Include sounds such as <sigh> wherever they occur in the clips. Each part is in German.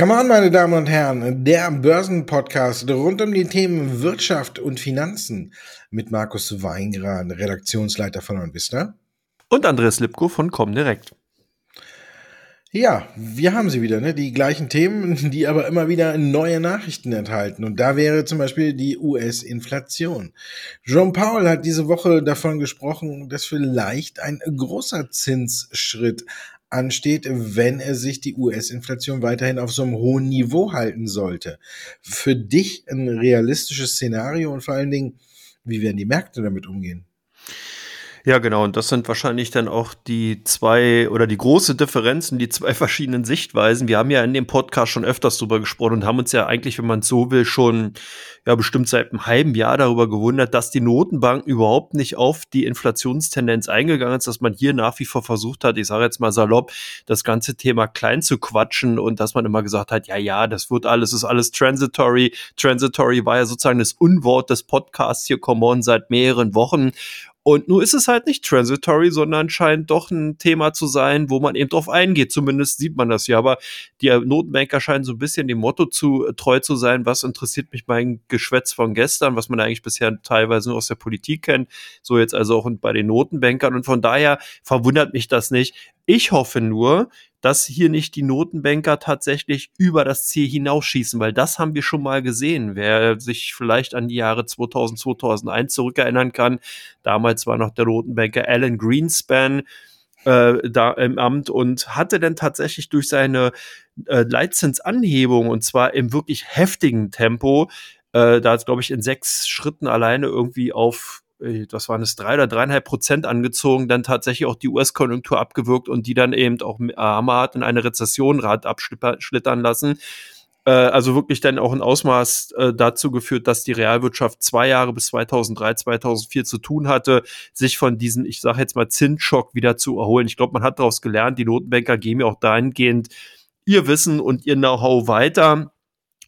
Come on, meine Damen und Herren, der Börsenpodcast rund um die Themen Wirtschaft und Finanzen mit Markus Weingrad, Redaktionsleiter von Onvista. Und Andreas Lipko von Comdirect. Ja, wir haben sie wieder, ne? Die gleichen Themen, <laughs> die aber immer wieder neue Nachrichten enthalten. Und da wäre zum Beispiel die US-Inflation. Jean Paul hat diese Woche davon gesprochen, dass vielleicht ein großer Zinsschritt ansteht, wenn er sich die US-Inflation weiterhin auf so einem hohen Niveau halten sollte. Für dich ein realistisches Szenario und vor allen Dingen, wie werden die Märkte damit umgehen? Ja, genau. Und das sind wahrscheinlich dann auch die zwei oder die große Differenzen, die zwei <laughs> verschiedenen Sichtweisen. Wir haben ja in dem Podcast schon öfters drüber gesprochen und haben uns ja eigentlich, wenn man so will, schon ja bestimmt seit einem halben Jahr darüber gewundert, dass die Notenbank überhaupt nicht auf die Inflationstendenz eingegangen ist, dass man hier nach wie vor versucht hat, ich sage jetzt mal salopp, das ganze Thema klein zu quatschen und dass man immer gesagt hat, ja, ja, das wird alles, ist alles transitory. Transitory war ja sozusagen das Unwort des Podcasts hier, come on, seit mehreren Wochen. Und nun ist es halt nicht transitory, sondern scheint doch ein Thema zu sein, wo man eben drauf eingeht. Zumindest sieht man das ja. Aber die Notenbanker scheinen so ein bisschen dem Motto zu äh, treu zu sein, was interessiert mich mein Geschwätz von gestern, was man eigentlich bisher teilweise nur aus der Politik kennt. So jetzt also auch bei den Notenbankern. Und von daher verwundert mich das nicht. Ich hoffe nur, dass hier nicht die Notenbanker tatsächlich über das Ziel hinausschießen, weil das haben wir schon mal gesehen. Wer sich vielleicht an die Jahre 2000, 2001 zurückerinnern kann, damals war noch der Notenbanker Alan Greenspan äh, da im Amt und hatte dann tatsächlich durch seine äh, Leitzinsanhebung und zwar im wirklich heftigen Tempo, äh, da glaube ich in sechs Schritten alleine irgendwie auf das waren es drei oder dreieinhalb Prozent angezogen, dann tatsächlich auch die US-Konjunktur abgewürgt und die dann eben auch hammerhart in eine Rezession rat abschlittern lassen. Äh, also wirklich dann auch ein Ausmaß äh, dazu geführt, dass die Realwirtschaft zwei Jahre bis 2003, 2004 zu tun hatte, sich von diesem, ich sage jetzt mal, Zinsschock wieder zu erholen. Ich glaube, man hat daraus gelernt, die Notenbanker geben ja auch dahingehend ihr Wissen und ihr Know-how weiter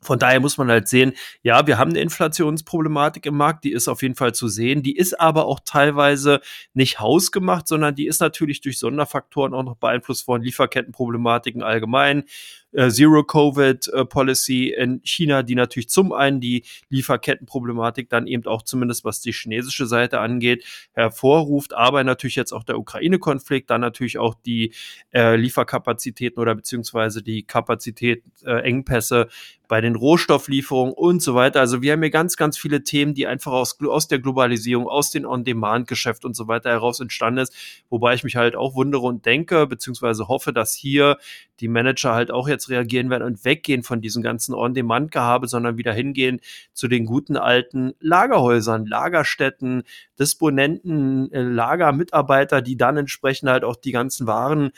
von daher muss man halt sehen, ja, wir haben eine Inflationsproblematik im Markt, die ist auf jeden Fall zu sehen. Die ist aber auch teilweise nicht hausgemacht, sondern die ist natürlich durch Sonderfaktoren auch noch beeinflusst worden, Lieferkettenproblematiken allgemein, äh, Zero-Covid-Policy in China, die natürlich zum einen die Lieferkettenproblematik dann eben auch zumindest was die chinesische Seite angeht, hervorruft, aber natürlich jetzt auch der Ukraine-Konflikt, dann natürlich auch die äh, Lieferkapazitäten oder beziehungsweise die Kapazität, äh, Engpässe bei den Rohstofflieferungen und so weiter. Also wir haben hier ganz, ganz viele Themen, die einfach aus, aus der Globalisierung, aus den On-Demand-Geschäft und so weiter heraus entstanden ist, wobei ich mich halt auch wundere und denke, beziehungsweise hoffe, dass hier die Manager halt auch jetzt reagieren werden und weggehen von diesem ganzen On-Demand-Gehabe, sondern wieder hingehen zu den guten alten Lagerhäusern, Lagerstätten, Disponenten, äh, Lagermitarbeiter, die dann entsprechend halt auch die ganzen Waren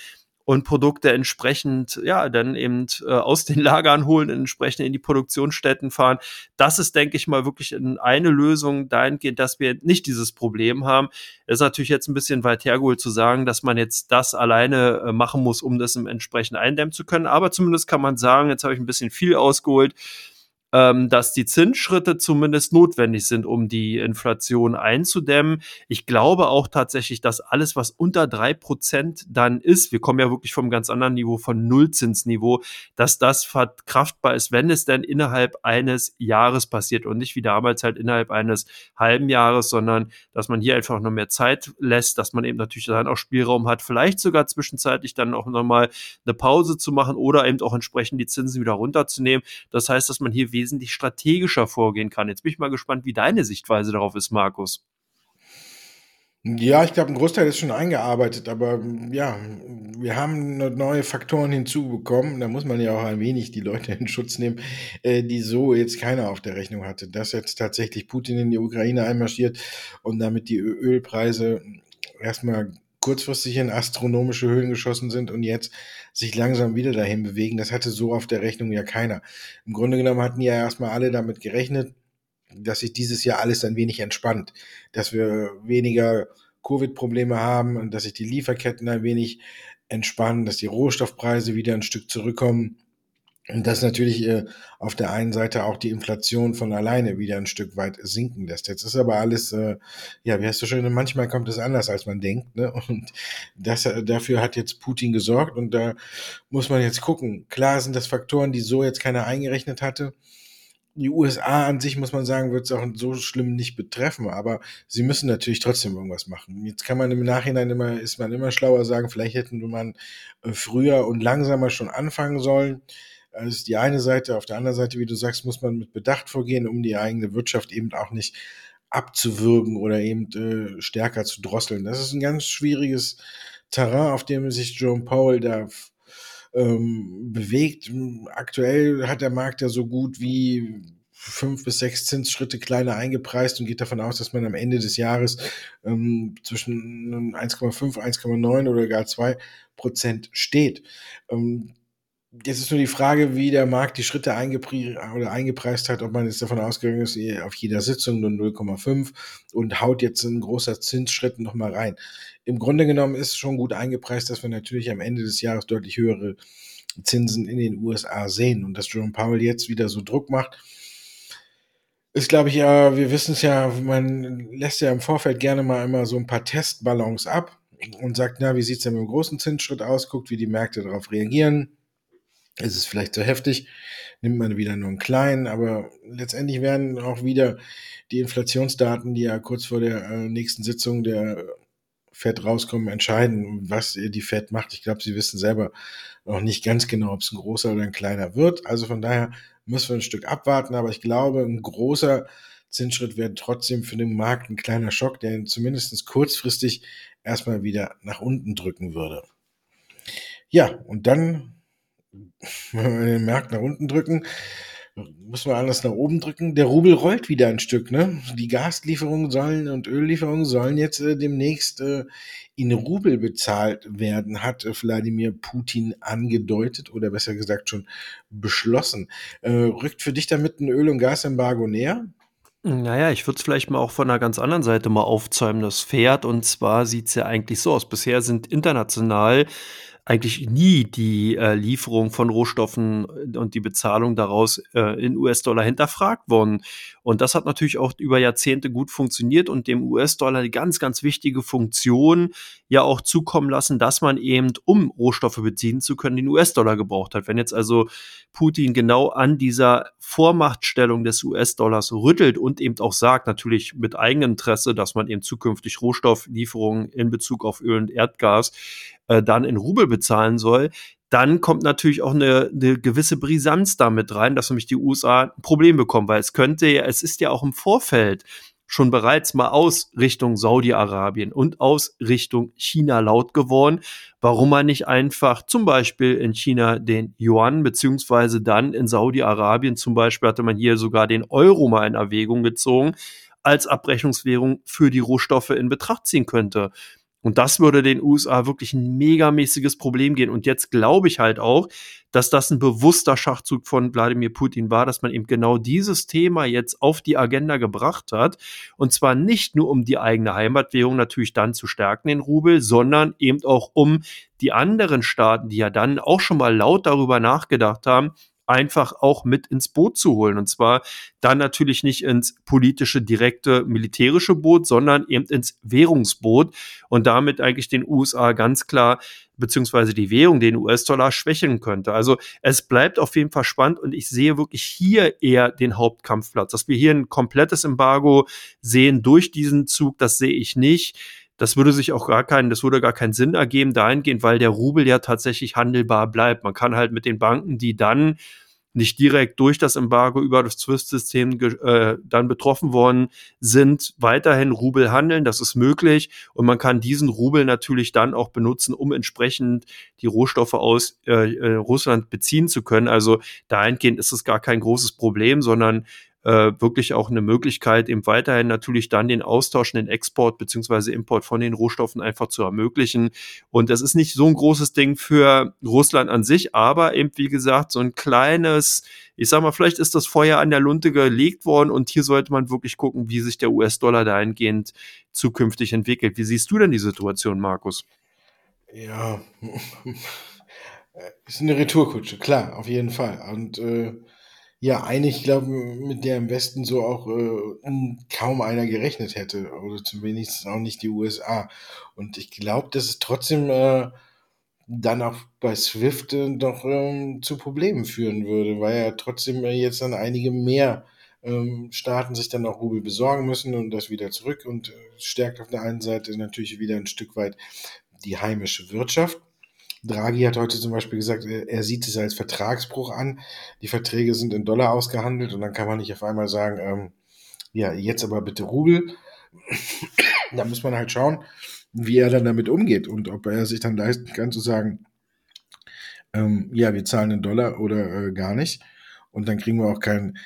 und Produkte entsprechend, ja, dann eben äh, aus den <laughs> Lagern holen, entsprechend in die Produktionsstätten fahren. Das ist, denke ich mal, wirklich eine Lösung dahingehend, dass wir nicht dieses Problem haben. Es ist natürlich jetzt ein bisschen weit hergeholt zu sagen, dass man jetzt das alleine äh, machen muss, um das entsprechend eindämmen zu können. Aber zumindest kann man sagen, jetzt habe ich ein bisschen viel ausgeholt ähm, dass die Zinsschritte zumindest notwendig sind, um die Inflation einzudämmen. Ich glaube auch tatsächlich, dass alles, was unter drei Prozent dann ist, wir kommen ja wirklich vom ganz anderen Niveau, von Nullzinsniveau, dass das verkraftbar ist, wenn es denn innerhalb eines Jahres passiert und nicht wie damals halt innerhalb eines halben Jahres, sondern dass man hier einfach noch mehr Zeit lässt, dass man eben natürlich dann auch Spielraum hat, vielleicht sogar zwischenzeitlich dann auch nochmal eine Pause zu machen oder eben auch entsprechend die Zinsen wieder runterzunehmen. Das heißt, dass man hier wesentlich strategischer vorgehen kann. Jetzt bin ich mal gespannt, wie deine Sichtweise darauf ist, Markus. Ja, ich glaube, ein Großteil ist schon eingearbeitet, aber ja, wir haben neue Faktoren hinzubekommen. Da muss man ja auch ein wenig die Leute in Schutz nehmen, äh, die so jetzt keiner auf der Rechnung hatte. Dass jetzt tatsächlich Putin in die Ukraine einmarschiert und damit die Ölpreise erstmal kurzfristig in astronomische Höhen geschossen sind und jetzt sich langsam wieder dahin bewegen. Das hatte so auf der Rechnung ja keiner. Im Grunde genommen hatten ja erstmal alle damit gerechnet, dass sich dieses Jahr alles ein wenig entspannt, dass wir weniger Covid-Probleme haben und dass sich die Lieferketten ein wenig entspannen, dass die Rohstoffpreise wieder ein Stück zurückkommen Und das natürlich äh, auf der einen Seite auch die Inflation von alleine wieder ein Stück weit sinken lässt. Jetzt ist aber alles, äh, ja, wie hast du schon, manchmal kommt es anders, als man denkt. Ne? <laughs> Und das, äh, dafür hat jetzt Putin gesorgt und da muss man jetzt gucken. Klar sind das Faktoren, die so jetzt keiner eingerechnet hatte die USA an sich, muss man sagen, wird es auch so schlimm nicht betreffen, aber sie müssen natürlich trotzdem irgendwas machen. Jetzt kann man im Nachhinein immer, ist man immer schlauer sagen, vielleicht hätten man äh, früher und langsamer schon anfangen sollen. Das ist die eine Seite. Auf der anderen Seite, wie du sagst, muss man mit Bedacht vorgehen, um die eigene Wirtschaft eben auch nicht abzuwürgen oder eben äh, stärker zu drosseln. Das ist ein ganz schwieriges Terrain, auf dem sich Jerome Powell da ähm, bewegt. Aktuell hat der Markt ja so gut wie fünf bis sechs Zinsschritte kleiner eingepreist und geht davon aus, dass man am Ende des Jahres ähm, zwischen 1,5, 1,9 oder gar 2 Prozent steht. Ähm, Jetzt ist nur die Frage, wie der Markt die Schritte eingeprie oder eingepreist hat, ob man jetzt davon ausgegangen ist, auf jeder Sitzung nur 0,5 und haut jetzt ein großer Zinsschritt nochmal rein. Im Grunde genommen ist schon gut eingepreist, dass wir natürlich am Ende des Jahres deutlich höhere Zinsen in den USA sehen und dass Jerome Powell jetzt wieder so Druck macht, ist, glaube ich, ja, wir wissen es ja, man lässt ja im Vorfeld gerne mal immer so ein paar Testballons ab und sagt, na, wie sieht es denn mit dem großen Zinsschritt aus, guckt, wie die Märkte darauf reagieren ist es vielleicht zu heftig, nimmt man wieder nur einen kleinen, aber letztendlich werden auch wieder die Inflationsdaten, die ja kurz vor der äh, nächsten Sitzung der Fed rauskommen, entscheiden, was die Fed macht. Ich glaube, sie wissen selber noch nicht ganz genau, ob es ein großer oder ein kleiner wird. Also von daher müssen wir ein Stück abwarten, aber ich glaube, ein großer Zinsschritt wäre trotzdem für den Markt ein kleiner Schock, der ihn zumindest kurzfristig erstmal wieder nach unten drücken würde. Ja, und dann wenn wir den Markt nach unten drücken, müssen wir alles nach oben drücken. Der Rubel rollt wieder ein Stück. Ne? Die Gaslieferungen sollen und Öllieferungen sollen jetzt äh, demnächst äh, in Rubel bezahlt werden, hat äh, Wladimir Putin angedeutet oder besser gesagt schon beschlossen. Äh, rückt für dich damit ein Öl- und Gasembargo näher? Naja, ich würde es vielleicht mal auch von einer ganz anderen Seite mal aufzäumen, das Pferd. Und zwar sieht es ja eigentlich so aus. Bisher sind international eigentlich nie die äh, Lieferung von Rohstoffen und die Bezahlung daraus äh, in US-Dollar hinterfragt worden. Und das hat natürlich auch über Jahrzehnte gut funktioniert und dem US-Dollar eine ganz, ganz wichtige Funktion ja auch zukommen lassen, dass man eben, um Rohstoffe beziehen zu können, den US-Dollar gebraucht hat. Wenn jetzt also Putin genau an dieser Vormachtstellung des US-Dollars rüttelt und eben auch sagt, natürlich mit eigenem Interesse, dass man eben zukünftig Rohstofflieferungen in Bezug auf Öl und Erdgas äh, dann in Rubel bezahlen soll, dann kommt natürlich auch eine, eine gewisse Brisanz damit rein, dass nämlich die USA ein Problem bekommen, weil es könnte ja, es ist ja auch im Vorfeld schon bereits mal aus Richtung Saudi-Arabien und aus Richtung China laut geworden, warum man nicht einfach zum Beispiel in China den Yuan beziehungsweise dann in Saudi-Arabien zum Beispiel hatte man hier sogar den Euro mal in Erwägung gezogen als Abrechnungswährung für die Rohstoffe in Betracht ziehen könnte. Und das würde den USA wirklich ein megamäßiges Problem gehen. Und jetzt glaube ich halt auch, dass das ein bewusster Schachzug von Wladimir Putin war, dass man eben genau dieses Thema jetzt auf die Agenda gebracht hat. Und zwar nicht nur um die eigene Heimatwährung natürlich dann zu stärken, den Rubel, sondern eben auch um die anderen Staaten, die ja dann auch schon mal laut darüber nachgedacht haben, einfach auch mit ins Boot zu holen. Und zwar dann natürlich nicht ins politische, direkte militärische Boot, sondern eben ins Währungsboot und damit eigentlich den USA ganz klar beziehungsweise die Währung, den US-Dollar schwächen könnte. Also es bleibt auf jeden Fall spannend und ich sehe wirklich hier eher den Hauptkampfplatz. Dass wir hier ein komplettes Embargo sehen durch diesen Zug, das sehe ich nicht. Das würde sich auch gar keinen, das würde gar keinen Sinn ergeben dahingehend, weil der Rubel ja tatsächlich handelbar bleibt. Man kann halt mit den Banken, die dann nicht direkt durch das Embargo über das SWIFT-System äh, dann betroffen worden sind, weiterhin Rubel handeln. Das ist möglich und man kann diesen Rubel natürlich dann auch benutzen, um entsprechend die Rohstoffe aus äh, äh Russland beziehen zu können. Also dahingehend ist es gar kein großes Problem, sondern äh, wirklich auch eine Möglichkeit, eben weiterhin natürlich dann den Austausch, den Export beziehungsweise Import von den Rohstoffen einfach zu ermöglichen. Und das ist nicht so ein großes Ding für Russland an sich, aber eben, wie gesagt, so ein kleines, ich sag mal, vielleicht ist das Feuer an der Lunte gelegt worden und hier sollte man wirklich gucken, wie sich der US-Dollar dahingehend zukünftig entwickelt. Wie siehst du denn die Situation, Markus? Ja, <laughs> Ist eine Retourkutsche, klar, auf jeden Fall. Und äh, ja, eigentlich, glaube mit der im Westen so auch äh, kaum einer gerechnet hätte. Oder zumindest auch nicht die USA. Und ich glaube, dass es trotzdem äh, dann auch bei Swift äh, doch ähm, zu Problemen führen würde, weil ja trotzdem äh, jetzt dann einige mehr ähm, Staaten sich dann auch Rubel besorgen müssen und das wieder zurück und äh, stärkt auf der einen Seite natürlich wieder ein Stück weit die heimische Wirtschaft. Draghi hat heute zum Beispiel gesagt, er sieht es als Vertragsbruch an. Die Verträge sind in Dollar ausgehandelt und dann kann man nicht auf einmal sagen, ähm, ja, jetzt aber bitte Rubel. da muss man halt schauen, wie er dann damit umgeht und ob er sich dann leisten kann zu sagen, ähm, ja, wir zahlen in Dollar oder äh, gar nicht. Und dann kriegen wir auch kein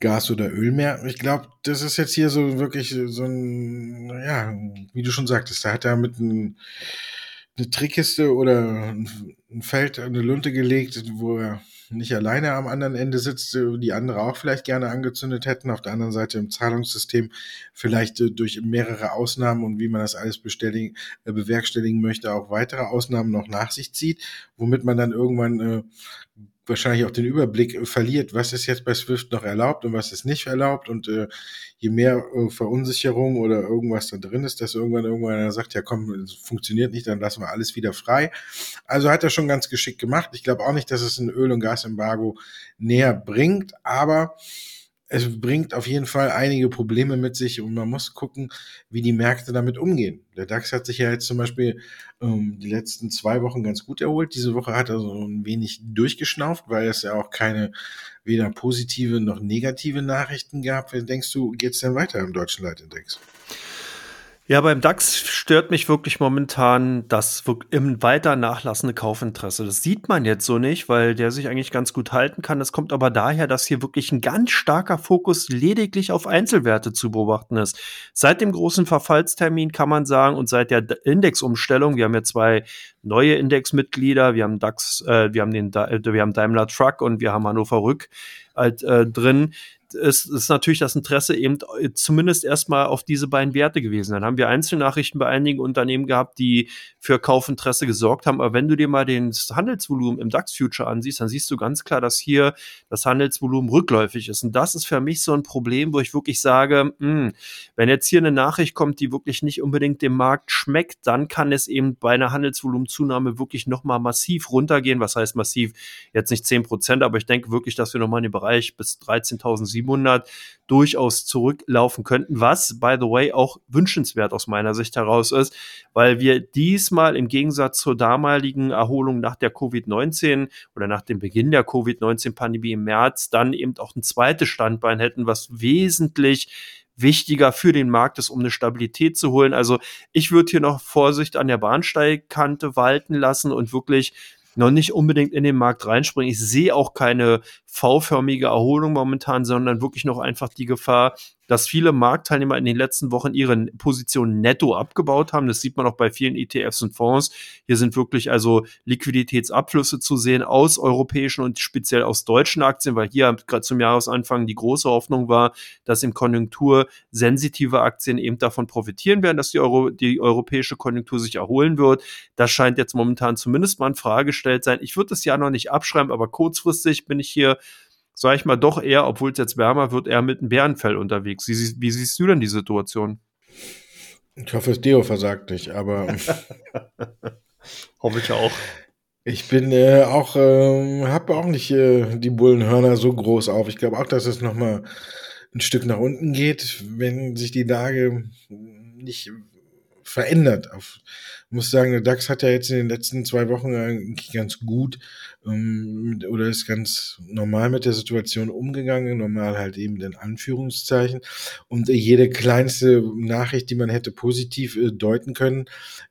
Gas oder Öl mehr. Ich glaube, das ist jetzt hier so wirklich so ein, ja, wie du schon sagtest, da hat er mit einem eine Trickkiste oder ein Feld, eine Lunte gelegt, wo er nicht alleine am anderen Ende sitzt, die andere auch vielleicht gerne angezündet hätten. Auf der anderen Seite im Zahlungssystem vielleicht äh, durch mehrere Ausnahmen und wie man das alles äh, bewerkstelligen möchte, auch weitere Ausnahmen noch nach sich zieht, womit man dann irgendwann äh, wahrscheinlich auch den Überblick verliert, was ist jetzt bei Swift noch erlaubt und was ist nicht erlaubt. Und äh, je mehr äh, Verunsicherung oder irgendwas da drin ist, dass irgendwann irgendwann einer sagt, ja komm, funktioniert nicht, dann lassen wir alles wieder frei. Also hat er schon ganz geschickt gemacht. Ich glaube auch nicht, dass es ein Öl- und Gasembargo näher bringt, aber es bringt auf jeden Fall einige Probleme mit sich und man muss gucken, wie die Märkte damit umgehen. Der DAX hat sich ja jetzt zum Beispiel ähm, die letzten zwei Wochen ganz gut erholt. Diese Woche hat er so ein wenig durchgeschnauft, weil es ja auch keine weder positive noch negative Nachrichten gab. Wie denkst du, geht es denn weiter im deutschen Leitindex? Ja, beim DAX stört mich wirklich momentan das im weiter nachlassende Kaufinteresse. Das sieht man jetzt so nicht, weil der sich eigentlich ganz gut halten kann. Das kommt aber daher, dass hier wirklich ein ganz starker Fokus lediglich auf Einzelwerte zu beobachten ist. Seit dem großen Verfallstermin kann man sagen und seit der Indexumstellung, wir haben ja zwei neue Indexmitglieder, wir haben DAX, äh, wir haben den, wir haben Daimler Truck und wir haben Hannover Rück halt, äh, drin ist, ist natürlich das Interesse eben äh, zumindest erstmal auf diese beiden Werte gewesen. Dann haben wir Einzelnachrichten bei einigen Unternehmen gehabt, die für Kaufinteresse gesorgt haben. Aber wenn du dir mal das Handelsvolumen im DAX-Future ansiehst, dann siehst du ganz klar, dass hier das Handelsvolumen rückläufig ist. Und das ist für mich so ein Problem, wo ich wirklich sage, mh, hm, wenn jetzt hier eine Nachricht kommt, die wirklich nicht unbedingt dem Markt schmeckt, dann kann es eben bei einer Handelsvolumenzunahme wirklich nochmal massiv runtergehen. Was heißt massiv? Jetzt nicht 10 Prozent, aber ich denke wirklich, dass wir nochmal in den Bereich bis 13.700 700 durchaus zurücklaufen könnten, was, by the way, auch wünschenswert aus meiner Sicht heraus ist, weil wir diesmal im Gegensatz zur damaligen Erholung nach der Covid-19 oder nach dem Beginn der Covid-19-Pandemie im März dann eben auch ein zweites Standbein hätten, was wesentlich wichtiger für den Markt ist, um eine Stabilität zu holen. Also ich würde hier noch Vorsicht an der Bahnsteigkante walten lassen und wirklich noch nicht unbedingt in den Markt reinspringen. Ich sehe auch keine V-förmige Erholung momentan, sondern wirklich noch einfach die Gefahr, dass viele Marktteilnehmer in den letzten Wochen ihre Positionen netto abgebaut haben. Das sieht man auch bei vielen ETFs und Fonds. Hier sind wirklich also Liquiditätsabflüsse zu sehen aus europäischen und speziell aus deutschen Aktien, weil hier gerade zum Jahresanfang die große Hoffnung war, dass im Konjunktur sensitive Aktien eben davon profitieren werden, dass die, Euro, die europäische Konjunktur sich erholen wird. Das scheint jetzt momentan zumindest mal in Frage gestellt sein. Ich würde das ja noch nicht abschreiben, aber kurzfristig bin ich hier sage ich mal, doch eher, obwohl es jetzt wärmer wird, eher mit einem Bärenfell unterwegs. Wie, wie siehst du denn die Situation? Ich hoffe, das Deo versagt nicht, aber. <laughs> hoffe ich auch. Ich bin äh, auch, äh, habe auch nicht äh, die Bullenhörner so groß auf. Ich glaube auch, dass es nochmal ein Stück nach unten geht, wenn sich die Lage nicht verändert. Auf, muss sagen, der DAX hat ja jetzt in den letzten zwei Wochen eigentlich ganz gut ähm, oder ist ganz normal mit der Situation umgegangen, normal halt eben in Anführungszeichen. Und jede kleinste Nachricht, die man hätte positiv äh, deuten können,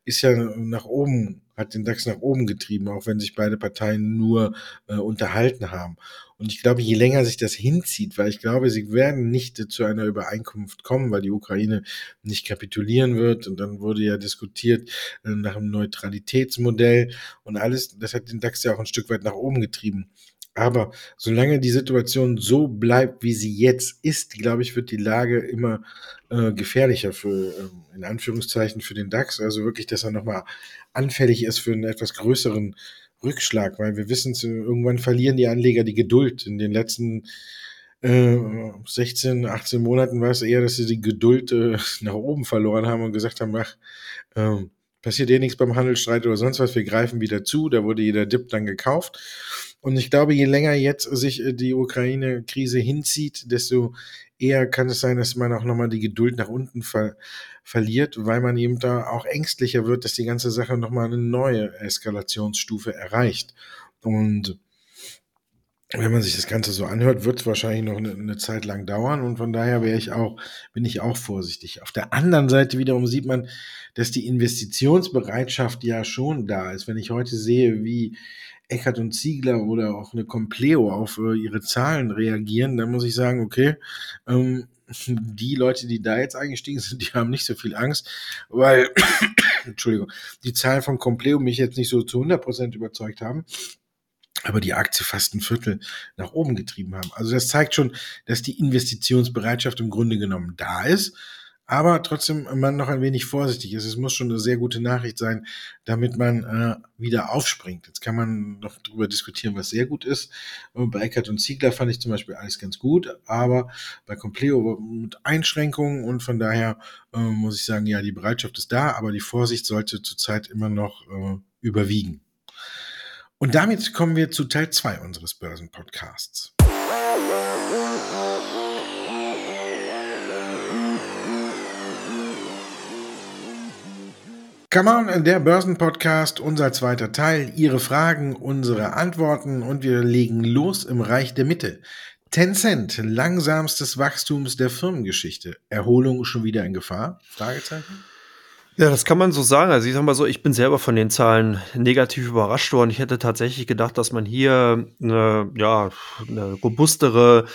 ist ja nach oben, hat den DAX nach oben getrieben, auch wenn sich beide Parteien nur äh, unterhalten haben. Und ich glaube, je länger sich das hinzieht, weil ich glaube, sie werden nicht zu einer Übereinkunft kommen, weil die Ukraine nicht kapitulieren wird. Und dann wurde ja diskutiert äh, nach einem Neutralitätsmodell und alles. Das hat den DAX ja auch ein Stück weit nach oben getrieben. Aber solange die Situation so bleibt, wie sie jetzt ist, glaube ich, wird die Lage immer äh, gefährlicher für, äh, in Anführungszeichen, für den DAX. Also wirklich, dass er nochmal anfällig ist für einen etwas größeren Rückschlag, weil wir wissen, irgendwann verlieren die Anleger die Geduld. In den letzten äh, 16, 18 Monaten war es eher, dass sie die Geduld äh, <laughs> nach oben verloren haben und gesagt haben, ach, äh, passiert eh nichts beim Handelsstreit oder sonst was, wir greifen wieder zu, da wurde jeder Dip dann gekauft. Und ich glaube, je länger jetzt sich äh, die Ukraine-Krise hinzieht, desto eher kann es sein, dass man auch nochmal die Geduld nach unten ver verliert, weil man eben da auch ängstlicher wird, dass die ganze Sache nochmal eine neue Eskalationsstufe erreicht. Und wenn man sich das Ganze so anhört, wird es wahrscheinlich noch eine, eine, Zeit lang dauern und von daher wäre ich auch, bin ich auch vorsichtig. Auf der anderen Seite wiederum sieht man, dass die Investitionsbereitschaft ja schon da ist. Wenn ich heute sehe, wie Eckert und Ziegler oder auch eine Compleo auf äh, ihre Zahlen reagieren, dann muss ich sagen, okay, ähm, <laughs> die Leute, die da jetzt eingestiegen sind, die haben nicht so viel Angst, weil, <coughs> Entschuldigung, die Zahlen von Compleo mich jetzt nicht so zu 100% überzeugt haben aber die Aktie fast ein Viertel nach oben getrieben haben. Also das zeigt schon, dass die Investitionsbereitschaft im Grunde genommen da ist, aber trotzdem man noch ein wenig vorsichtig ist. Es muss schon eine sehr gute Nachricht sein, damit man äh, wieder aufspringt. Jetzt kann man noch darüber diskutieren, was sehr gut ist. Bei Eckert und Ziegler fand ich zum Beispiel alles ganz gut, aber bei Compleo mit Einschränkungen und von daher äh, muss ich sagen, ja, die Bereitschaft ist da, aber die Vorsicht sollte zurzeit immer noch äh, überwiegen. Und damit kommen wir zu Teil 2 unseres Börsenpodcasts. Come on, der Börsenpodcast, unser zweiter Teil. Ihre Fragen, unsere Antworten und wir legen los im Reich der Mitte. Tencent, langsamstes Wachstums der Firmengeschichte. Erholung schon wieder in Gefahr? Fragezeichen. Ja, das kann man so sagen. Also ich sag mal so, ich bin selber von den Zahlen negativ überrascht worden. Ich hätte tatsächlich gedacht, dass man hier eine, ja, eine robustere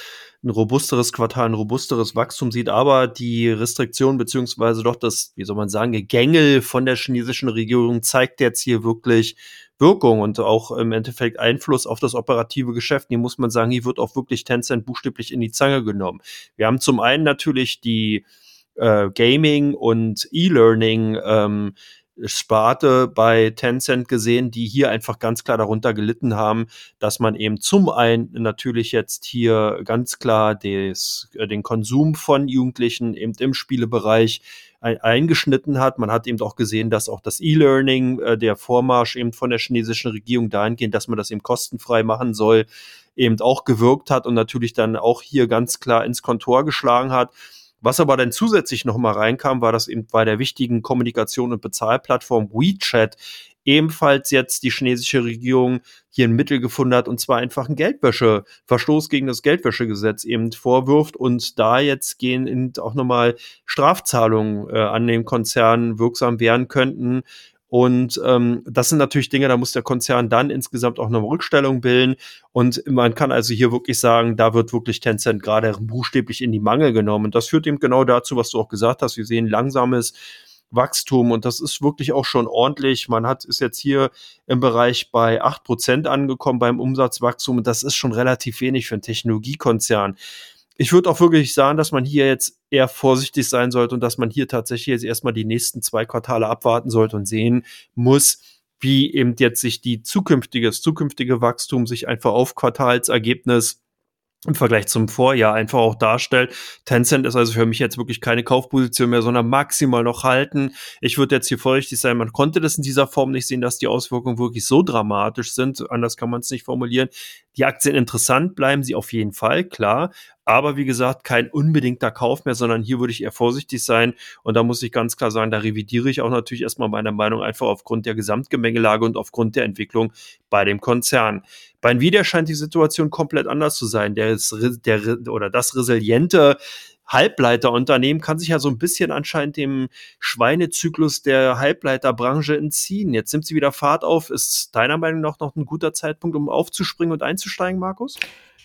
ein robusteres Quartal, ein robusteres Wachstum sieht, aber die Restriktion beziehungsweise doch das, wie soll man sagen, Gängel von der chinesischen Regierung zeigt jetzt hier wirklich Wirkung und auch im Endeffekt Einfluss auf das operative Geschäft. Hier muss man sagen, hier wird auch wirklich Tencent buchstäblich in die Zange genommen. Wir haben zum einen natürlich die äh, Gaming und E-Learning ähm, Sparte bei Tencent gesehen, die hier einfach ganz klar darunter gelitten haben, dass man eben zum einen natürlich jetzt hier ganz klar des, äh, den Konsum von Jugendlichen eben im Spielebereich eingeschnitten hat. Man hat eben auch gesehen, dass auch das E-Learning, äh, der Vormarsch eben von der chinesischen Regierung dahingehend, dass man das eben kostenfrei machen soll, eben auch gewirkt hat und natürlich dann auch hier ganz klar ins Kontor geschlagen hat. Was aber dann zusätzlich noch mal reinkam, war, dass eben bei der wichtigen Kommunikation und Bezahlplattform WeChat ebenfalls jetzt die chinesische Regierung hier ein Mittel gefunden hat, und zwar einfach ein Geldwäsche, Verstoß gegen das Geldwäschegesetz eben vorwirft. Und da jetzt gehen eben auch nochmal Strafzahlungen äh, an den Konzernen wirksam werden könnten, und ähm, das sind natürlich Dinge, da muss der Konzern dann insgesamt auch eine Rückstellung bilden. Und man kann also hier wirklich sagen, da wird wirklich Tencent gerade buchstäblich in die Mangel genommen. Und das führt eben genau dazu, was du auch gesagt hast. Wir sehen langsames Wachstum und das ist wirklich auch schon ordentlich. Man hat ist jetzt hier im Bereich bei acht Prozent angekommen beim Umsatzwachstum und das ist schon relativ wenig für einen Technologiekonzern ich würde auch wirklich sagen, dass man hier jetzt eher vorsichtig sein sollte und dass man hier tatsächlich jetzt erstmal die nächsten zwei Quartale abwarten sollte und sehen muss, wie eben jetzt sich die zukünftige, das zukünftige Wachstum sich einfach auf Quartalsergebnis im Vergleich zum Vorjahr einfach auch darstellt. Tencent ist also für mich jetzt wirklich keine Kaufposition mehr, sondern maximal noch halten. Ich würde jetzt hier vorsichtig sein, man konnte das in dieser Form nicht sehen, dass die Auswirkungen wirklich so dramatisch sind. Anders kann man es nicht formulieren. Die Aktien interessant bleiben sie auf jeden Fall, klar. Aber wie gesagt, kein unbedingter Kauf mehr, sondern hier würde ich eher vorsichtig sein. Und da muss ich ganz klar sagen, da revidiere ich auch natürlich erstmal meine Meinung einfach aufgrund der Gesamtgemengelage und aufgrund der Entwicklung bei dem Konzern. Bei Nvidia scheint die Situation komplett anders zu sein. Der, der oder das resiliente Halbleiterunternehmen kann sich ja so ein bisschen anscheinend dem Schweinezyklus der Halbleiterbranche entziehen. Jetzt nimmt sie wieder Fahrt auf. Ist deiner Meinung nach noch ein guter Zeitpunkt, um aufzuspringen und einzusteigen, Markus?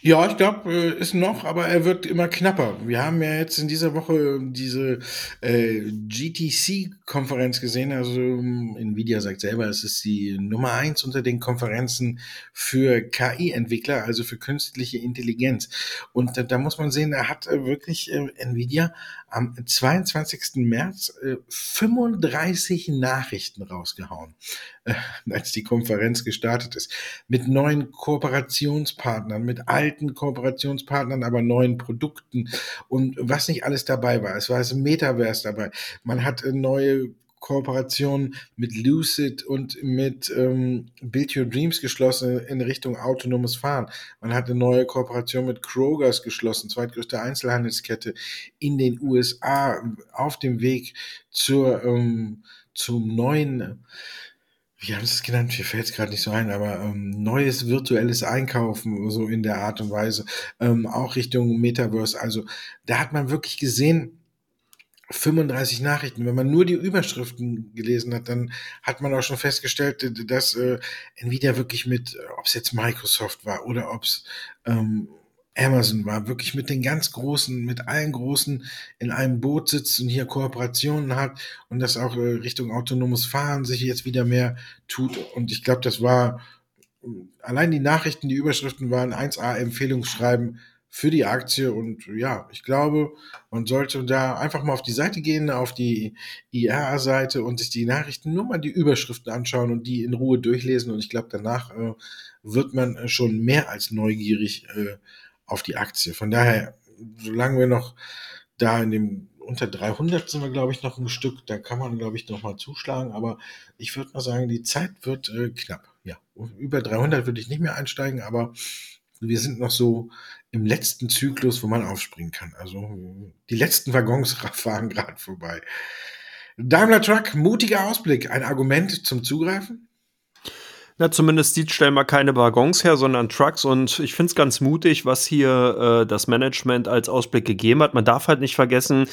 Ja, ich glaube, äh, ist noch, aber er wird immer knapper. Wir haben ja jetzt in dieser Woche diese äh, GTC-Konferenz gesehen. Also ähm, Nvidia sagt selber, es ist die Nummer eins unter den Konferenzen für KI-Entwickler, also für künstliche Intelligenz. Und äh, da muss man sehen, da hat äh, wirklich äh, Nvidia am 22. März äh, 35 Nachrichten rausgehauen, äh, als die Konferenz gestartet ist. Mit neuen Kooperationspartnern, mit alten Kooperationspartnern, aber neuen Produkten und was nicht alles dabei war. Es war das Metaverse dabei. Man hat äh, neue Kooperation mit Lucid und mit ähm, Build Your Dreams geschlossen in Richtung autonomes Fahren. Man hat eine neue Kooperation mit Krogers geschlossen, zweitgrößte Einzelhandelskette in den USA, auf dem Weg zur, ähm, zum neuen wie haben sie es genannt? Mir fällt es gerade nicht so ein, aber ähm, neues virtuelles Einkaufen, so in der Art und Weise, ähm, auch Richtung Metaverse. Also da hat man wirklich gesehen, 35 Nachrichten. Wenn man nur die Überschriften gelesen hat, dann hat man auch schon festgestellt, dass äh, Nvidia wirklich mit, ob es jetzt Microsoft war oder ob es ähm, Amazon war, wirklich mit den ganz Großen, mit allen Großen in einem Boot sitzt und hier Kooperationen hat und das auch äh, Richtung autonomes Fahren sich jetzt wieder mehr tut. Und ich glaube, das war allein die Nachrichten, die Überschriften waren 1A Empfehlungsschreiben für die Aktie. Und ja, ich glaube, man sollte da einfach mal auf die Seite gehen, auf die IRA-Seite und sich die Nachrichten nur mal die Überschriften anschauen und die in Ruhe durchlesen. Und ich glaube, danach äh, wird man äh, schon mehr als neugierig äh, auf die Aktie. Von daher, solange wir noch da in dem unter 300 sind wir, glaube ich, noch ein Stück. Da kann man, glaube ich, noch mal zuschlagen. Aber ich würde mal sagen, die Zeit wird äh, knapp. Ja, über 300 würde ich nicht mehr einsteigen, aber wir sind noch so im letzten Zyklus, wo man aufspringen kann. Also die letzten Waggons <laughs> fahren gerade vorbei. Daimler Truck, mutiger Ausblick. Ein Argument zum Zugreifen? Na, zumindest die stellen mal keine Waggons her, sondern Trucks. Und ich finde es ganz mutig, was hier äh, das Management als Ausblick gegeben hat. Man darf halt nicht vergessen,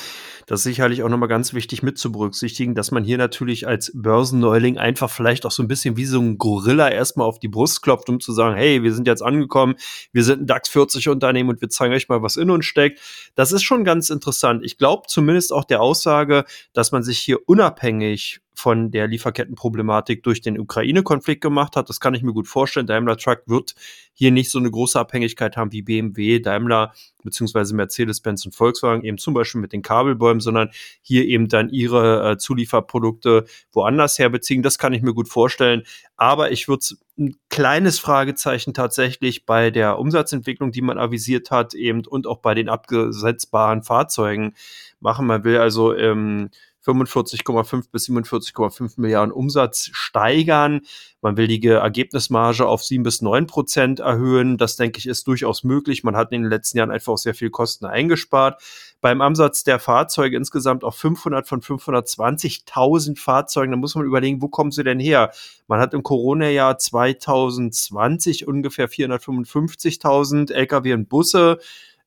das ist sicherlich auch nochmal ganz wichtig mit zu berücksichtigen, dass man hier natürlich als Börsenneuling einfach vielleicht auch so ein bisschen wie so ein Gorilla erstmal auf die Brust klopft, um zu sagen, hey, wir sind jetzt angekommen, wir sind ein DAX 40 Unternehmen und wir zeigen euch mal, was in uns steckt. Das ist schon ganz interessant. Ich glaube zumindest auch der Aussage, dass man sich hier unabhängig von der Lieferkettenproblematik durch den Ukraine-Konflikt gemacht hat. Das kann ich mir gut vorstellen. Daimler Truck wird hier nicht so eine große Abhängigkeit haben wie BMW, Daimler beziehungsweise Mercedes-Benz und Volkswagen, eben zum Beispiel mit den Kabelbäumen, sondern hier eben dann ihre äh, Zulieferprodukte woanders herbeziehen. Das kann ich mir gut vorstellen. Aber ich würde ein kleines Fragezeichen tatsächlich bei der Umsatzentwicklung, die man avisiert hat, eben und auch bei den abgesetzbaren Fahrzeugen machen. Man will also ähm, 45,5 bis 47,5 Milliarden Umsatz steigern. Man will die Ergebnismarge auf 7 bis 9 Prozent erhöhen. Das denke ich ist durchaus möglich. Man hat in den letzten Jahren einfach auch sehr viel Kosten eingespart. Beim Ansatz der Fahrzeuge insgesamt auf 500 von 520.000 Fahrzeugen, da muss man überlegen, wo kommen sie denn her? Man hat im Corona-Jahr 2020 ungefähr 455.000 Lkw und Busse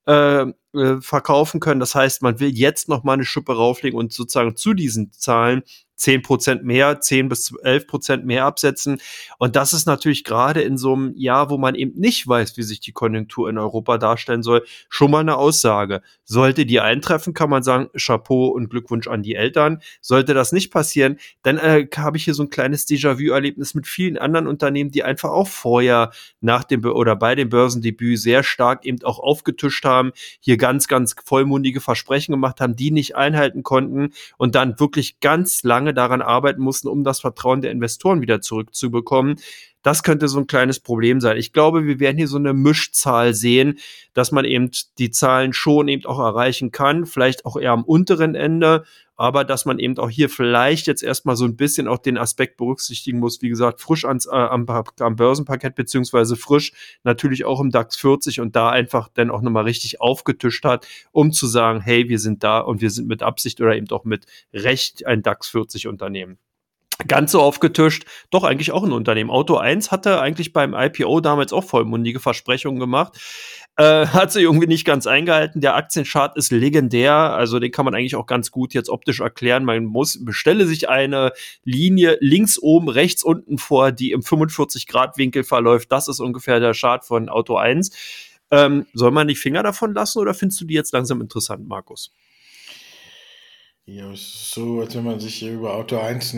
äh, äh, verkaufen können. Das heißt, man will jetzt noch mal eine Schippe rauflegen und sozusagen zu diesen Zahlen 10 Prozent mehr, 10 bis 11 Prozent mehr absetzen. Und das ist natürlich gerade in so einem Jahr, wo man eben nicht weiß, wie sich die Konjunktur in Europa darstellen soll, schon mal eine Aussage. Sollte die eintreffen, kann man sagen, Chapeau und Glückwunsch an die Eltern. Sollte das nicht passieren, dann äh, habe ich hier so ein kleines Déjà-vu-Erlebnis mit vielen anderen Unternehmen, die einfach auch vorher nach dem oder bei dem Börsendebüt sehr stark eben auch aufgetischt haben, hier ganz, ganz vollmundige Versprechen gemacht haben, die nicht einhalten konnten und dann wirklich ganz lange daran arbeiten mussten, um das Vertrauen der Investoren wieder zurückzubekommen. Das könnte so ein kleines Problem sein. Ich glaube, wir werden hier so eine Mischzahl sehen, dass man eben die Zahlen schon eben auch erreichen kann, vielleicht auch eher am unteren Ende, aber dass man eben auch hier vielleicht jetzt erstmal so ein bisschen auch den Aspekt berücksichtigen muss, wie gesagt, frisch ans, äh, am, am Börsenparkett beziehungsweise frisch natürlich auch im DAX 40 und da einfach dann auch nochmal richtig aufgetischt hat, um zu sagen, hey, wir sind da und wir sind mit Absicht oder eben auch mit Recht ein DAX 40 Unternehmen ganz so aufgetischt, doch eigentlich auch ein Unternehmen. Auto 1 hatte eigentlich beim IPO damals auch vollmundige Versprechungen gemacht. Äh, hat sie irgendwie nicht ganz eingehalten. Der Aktienchart ist legendär, also den kann man eigentlich auch ganz gut jetzt optisch erklären. Man muss, bestelle sich eine Linie links oben, rechts unten vor, die im 45 Grad Winkel verläuft. Das ist ungefähr der Chart von Auto 1 Ähm, soll man die Finger davon lassen oder findest du die jetzt langsam interessant, Markus? Ja, es ist so, als wenn man sich hier über Auto 1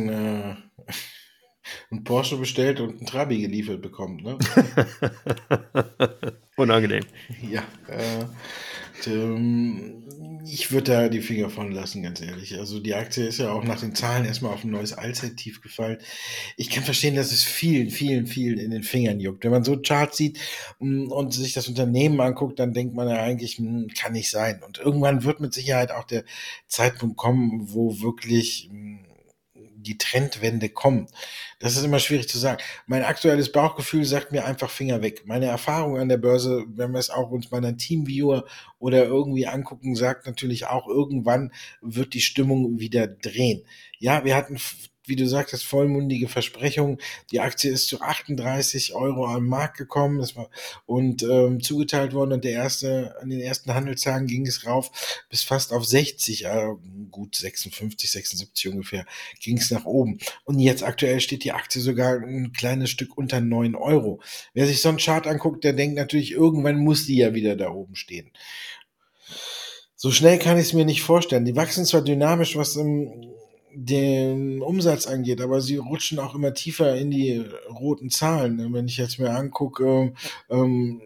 ein, Porsche bestellt und ein Trabi geliefert bekommt. Ne? <laughs> Unangenehm. Ja, äh, ähm, ich würde da die Finger von lassen, ganz ehrlich. Also die Aktie ist ja auch nach den Zahlen erstmal auf ein neues Allzeittief gefallen. Ich kann verstehen, dass es vielen, vielen, vielen in den Fingern juckt. Wenn man so Charts sieht mm, und sich das Unternehmen anguckt, dann denkt man ja eigentlich, hm, kann nicht sein. Und irgendwann wird mit Sicherheit auch der Zeitpunkt kommen, wo wirklich hm, die Trendwende kommt. Das ist immer schwierig zu sagen. Mein aktuelles Bauchgefühl sagt mir einfach Finger weg. Meine Erfahrung an der Börse, wenn wir es auch uns bei einem Teamviewer oder irgendwie angucken, sagt natürlich auch, irgendwann wird die Stimmung wieder drehen. Ja, wir hatten wie du sagtest, vollmundige Versprechungen. Die Aktie ist zu 38 Euro am Markt gekommen das war, und ähm, zugeteilt worden. Und der erste, an den ersten Handelstagen ging es rauf bis fast auf 60, äh, gut 56, 76 ungefähr, ging es nach oben. Und jetzt aktuell steht die Aktie sogar ein kleines Stück unter 9 Euro. Wer sich so einen Chart anguckt, der denkt natürlich, irgendwann muss die ja wieder da oben stehen. So schnell kann ich es mir nicht vorstellen. Die wachsen zwar dynamisch, was im den Umsatz angeht, aber sie rutschen auch immer tiefer in die roten Zahlen. Wenn ich jetzt mir angucke, ähm,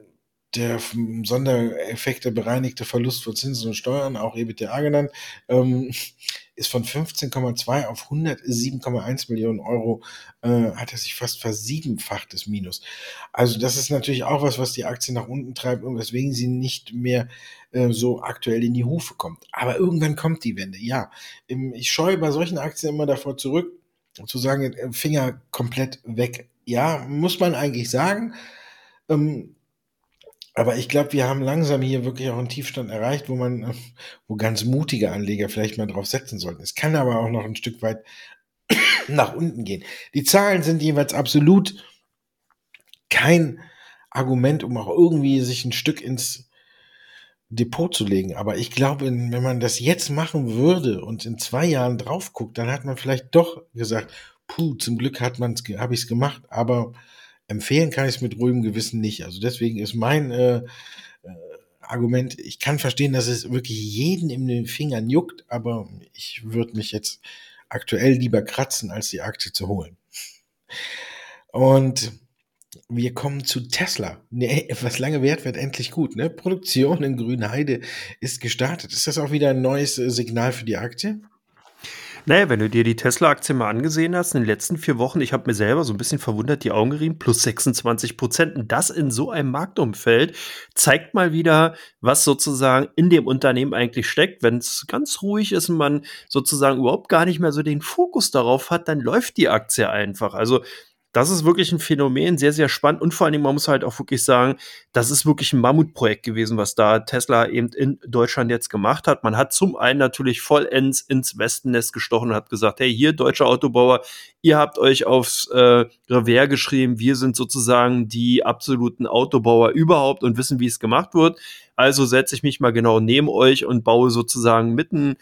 der Sondereffekte bereinigte Verlust von Zinsen und Steuern, auch EBITDA genannt, ähm, ist von 15,2 auf 107,1 Millionen Euro, äh, hat er sich fast versiebenfacht, das Minus. Also das ist natürlich auch was, was die Aktie nach unten treibt und weswegen sie nicht mehr äh, so aktuell in die Hufe kommt. Aber irgendwann kommt die Wende, ja. Ich scheue bei solchen Aktien immer davor zurück, zu sagen, äh, Finger komplett weg. Ja, muss man eigentlich sagen. Ähm, aber ich glaube, wir haben langsam hier wirklich auch einen Tiefstand erreicht, wo man, wo ganz mutige Anleger vielleicht mal drauf setzen sollten. Es kann aber auch noch ein Stück weit <coughs> nach unten gehen. Die Zahlen sind jeweils absolut kein Argument, um auch irgendwie sich ein Stück ins Depot zu legen. Aber ich glaube, wenn man das jetzt machen würde und in zwei Jahren drauf guckt, dann hat man vielleicht doch gesagt, puh, zum Glück hat man's, habe ich es gemacht. Aber empfehlen kann ich es mit ruhigem Gewissen nicht. Also deswegen ist mein äh, äh, Argument, ich kann verstehen, dass es wirklich jeden in den Fingern juckt, aber ich würde mich jetzt aktuell lieber kratzen, als die Aktie zu holen. Und wir kommen zu Tesla. Nee, <laughs> was lange währt, wird endlich gut. Ne? Produktion in Grünheide ist gestartet. Ist das auch wieder ein neues äh, Signal für die Aktie? Naja, wenn du dir die Tesla-Aktie mal angesehen hast, in den letzten vier Wochen, ich habe mir selber so ein bisschen verwundert die Augen gerieben, plus 26 Prozent. Und das in so einem Marktumfeld zeigt mal wieder, was sozusagen in dem Unternehmen eigentlich steckt. Wenn es ganz ruhig ist und man sozusagen überhaupt gar nicht mehr so den Fokus darauf hat, dann läuft die Aktie einfach. Also das ist wirklich ein Phänomen, sehr, sehr spannend. Und vor allen Dingen, man muss halt auch wirklich sagen, das ist wirklich ein Mammutprojekt gewesen, was da Tesla eben in Deutschland jetzt gemacht hat. Man hat zum einen natürlich vollends ins Westennest gestochen und hat gesagt, hey, hier, deutsche Autobauer, ihr habt euch aufs äh, Revers geschrieben, wir sind sozusagen die absoluten Autobauer überhaupt und wissen, wie es gemacht wird. Also setze ich mich mal genau neben euch und baue sozusagen mitten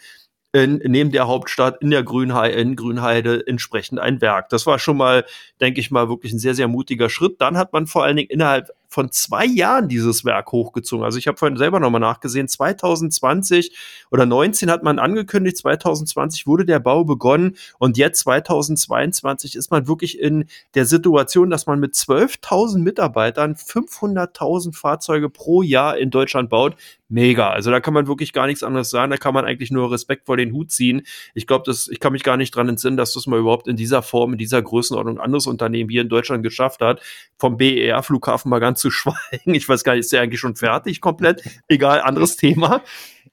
in, neben der Hauptstadt in der Grünheide, in Grünheide entsprechend ein Werk. Das war schon mal, denke ich mal, wirklich ein sehr, sehr mutiger Schritt. Dann hat man vor allen Dingen innerhalb von zwei Jahren dieses Werk hochgezogen. Also ich habe vorhin selber nochmal nachgesehen, 2020 oder 19 hat man angekündigt, 2020 wurde der Bau begonnen und jetzt 2022 ist man wirklich in der Situation, dass man mit 12.000 Mitarbeitern 500.000 Fahrzeuge pro Jahr in Deutschland baut. Mega. Also da kann man wirklich gar nichts anderes sagen. Da kann man eigentlich nur Respekt vor den Hut ziehen. Ich glaube, ich kann mich gar nicht dran entsinnen, dass das mal überhaupt in dieser Form, in dieser Größenordnung ein anderes Unternehmen hier in Deutschland geschafft hat. Vom BER-Flughafen mal ganz <laughs> schweigen. Ich weiß gar nicht, ist der eigentlich schon fertig komplett? Egal, anderes Thema.